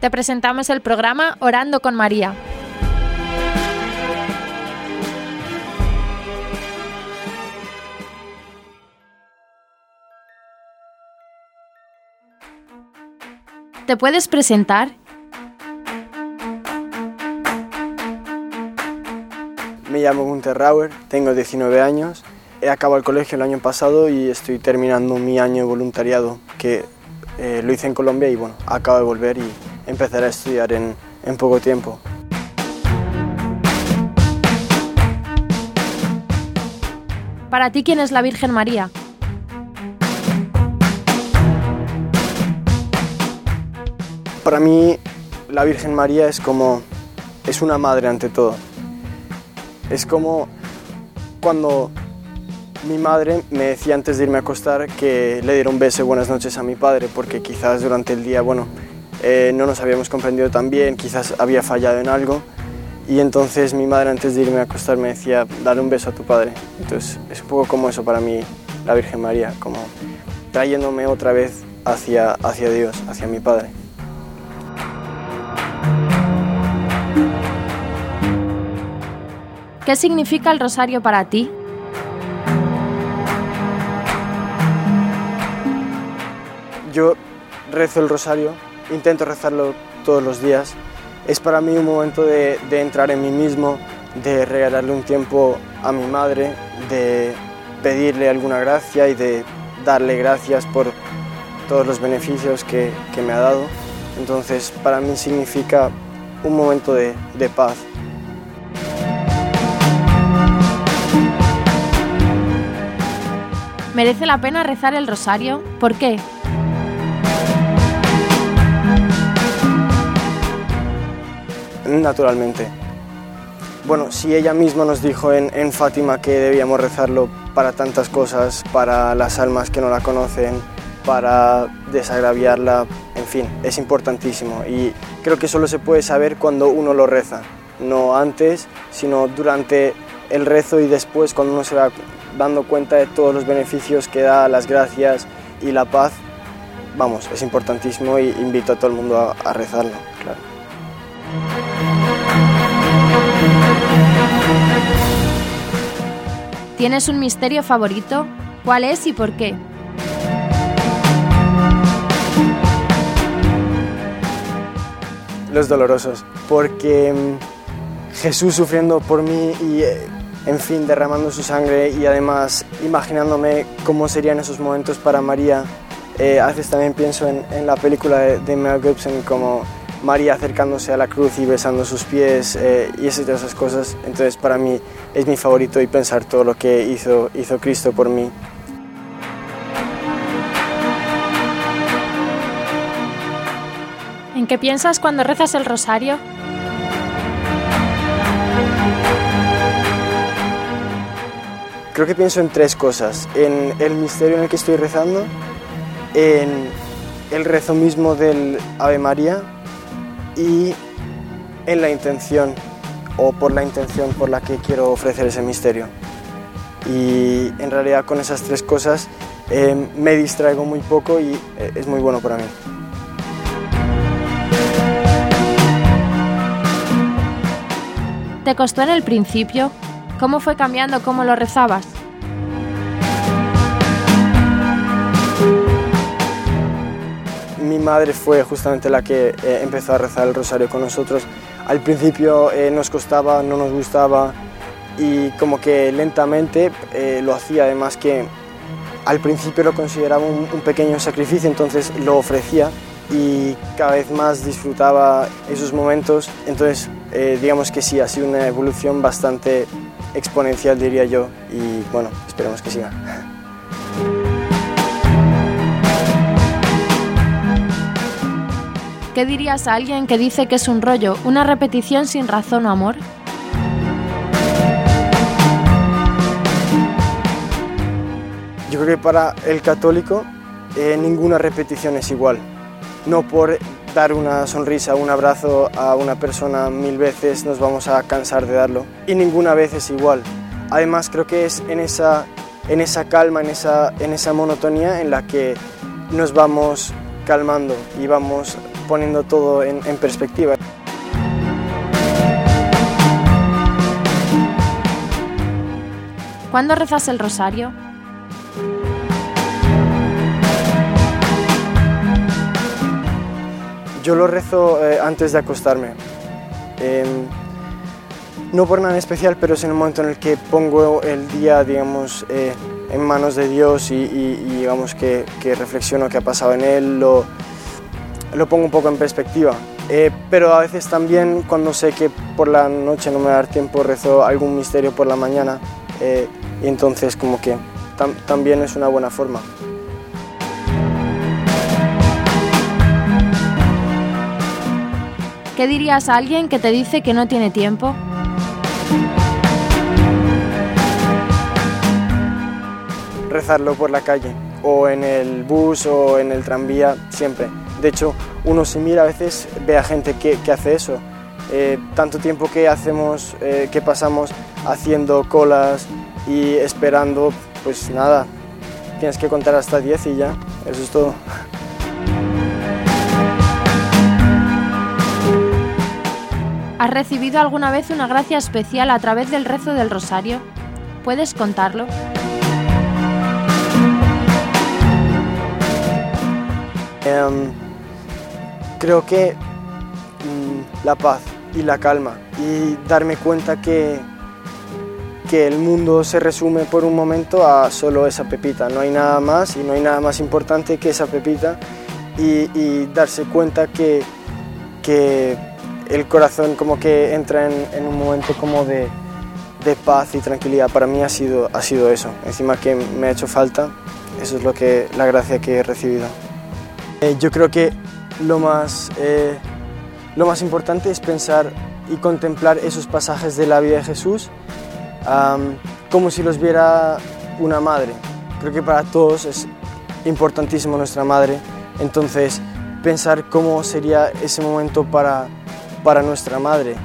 te presentamos el programa Orando con María. ¿Te puedes presentar? Me llamo Gunther Rauer, tengo 19 años, he acabado el colegio el año pasado y estoy terminando mi año de voluntariado, que eh, lo hice en Colombia y bueno, acabo de volver y empezaré a estudiar en, en poco tiempo. Para ti, ¿quién es la Virgen María? Para mí, la Virgen María es como, es una madre ante todo. Es como cuando mi madre me decía antes de irme a acostar que le diera un beso buenas noches a mi padre, porque quizás durante el día, bueno, eh, no nos habíamos comprendido tan bien, quizás había fallado en algo. Y entonces mi madre antes de irme a acostar me decía, dale un beso a tu padre. Entonces es un poco como eso para mí, la Virgen María, como trayéndome otra vez hacia, hacia Dios, hacia mi padre. ¿Qué significa el rosario para ti? Yo rezo el rosario, intento rezarlo todos los días. Es para mí un momento de, entrar en mí mismo, de regalarle un tiempo a mi madre, de pedirle alguna gracia y de darle gracias por todos los beneficios que, que me ha dado. Entonces, para mí significa un momento de, de paz. ¿Merece la pena rezar el rosario? ¿Por qué? Naturalmente. Bueno, si ella misma nos dijo en, Fátima que debíamos rezarlo para tantas cosas, para las almas que no la conocen, para desagraviarla, en fin, es importantísimo. Y creo que solo se puede saber cuando uno lo reza, no antes, sino durante el rezo y después cuando uno se va dando cuenta de todos los beneficios que da, las gracias y la paz, vamos, es importantísimo y invito a todo el mundo a rezarlo, ¿Tienes un misterio favorito? ¿Cuál es y por qué? Los dolorosos, porque mm, Jesús sufriendo por mí y, eh, en fin, derramando su sangre y además imaginándome cómo serían esos momentos para María. Eh, a veces también pienso en, la película de, de Mel Gibson como María acercándose a la cruz y besando sus pies eh, y esas, esas cosas. Entonces para mí es mi favorito y pensar todo lo que hizo, hizo Cristo por mí. ¿En qué piensas cuando rezas el rosario? Creo que pienso en tres cosas. En el misterio en el que estoy rezando, en el rezo mismo del Ave María y en la intención o por la intención por la que quiero ofrecer ese misterio. Y en realidad con esas tres cosas eh, me distraigo muy poco y eh, es muy bueno para mí. ¿Te costó en el principio? ¿Cómo fue cambiando cómo lo rezabas? Mi madre fue justamente la que eh, empezó a rezar el rosario con nosotros. Al principio eh, nos costaba, no nos gustaba y como que lentamente eh, lo hacía, además que al principio lo consideraba un, pequeño sacrificio, entonces lo ofrecía y cada vez más disfrutaba esos momentos. Entonces digamos que sí, ha sido una evolución bastante exponencial diría yo y bueno, esperemos que siga. ¿Qué dirías a alguien que dice que es un rollo, una repetición sin razón o amor? Yo creo que para el católico eh, ninguna repetición es igual. No por dar una sonrisa, un abrazo a una persona mil veces nos vamos a cansar de darlo. Y ninguna vez es igual. Además creo que es en esa, en esa calma, en esa, en esa monotonía en la que nos vamos calmando y vamos poniendo todo en, en perspectiva. ¿Cuándo rezas el rosario? Yo lo rezo eh, antes de acostarme. Em, no por nada en especial, pero es en el momento en el que pongo el día, digamos, eh, en manos de Dios y, y- y, digamos que, que reflexiono qué ha pasado en él, lo, lo pongo un poco en perspectiva. Eh, pero a veces también cuando sé que por la noche no me va a dar tiempo, rezo algún misterio por la mañana eh, y entonces como que tam- también es una buena forma. ¿Qué dirías a alguien que te dice que no tiene tiempo? rezarlo por la calle o en el bus o en el tranvía, siempre. De hecho, uno si mira a veces ve a gente que, que hace eso. Eh, tanto tiempo que hacemos, eh, que pasamos haciendo colas y esperando, pues nada, tienes que contar hasta 10 y ya, eso es todo. ¿Has recibido alguna vez una gracia especial a través del rezo del rosario? ¿Puedes contarlo? Em, creo que mm, la paz y la calma y darme cuenta que, que el mundo se resume por un momento a solo esa pepita, no hay nada más y no hay nada más importante que esa pepita y, y darse cuenta que, que el corazón como que entra en, en un momento como de, de paz y tranquilidad. Para mí ha sido, ha sido eso, encima que me ha hecho falta, eso es lo que, la gracia que he recibido. Eh, yo creo que lo más, eh, lo más importante es pensar y contemplar esos pasajes de la vida de Jesús como si los viera una madre. Creo que para todos es importantísimo nuestra madre, entonces pensar cómo sería ese momento para, para nuestra madre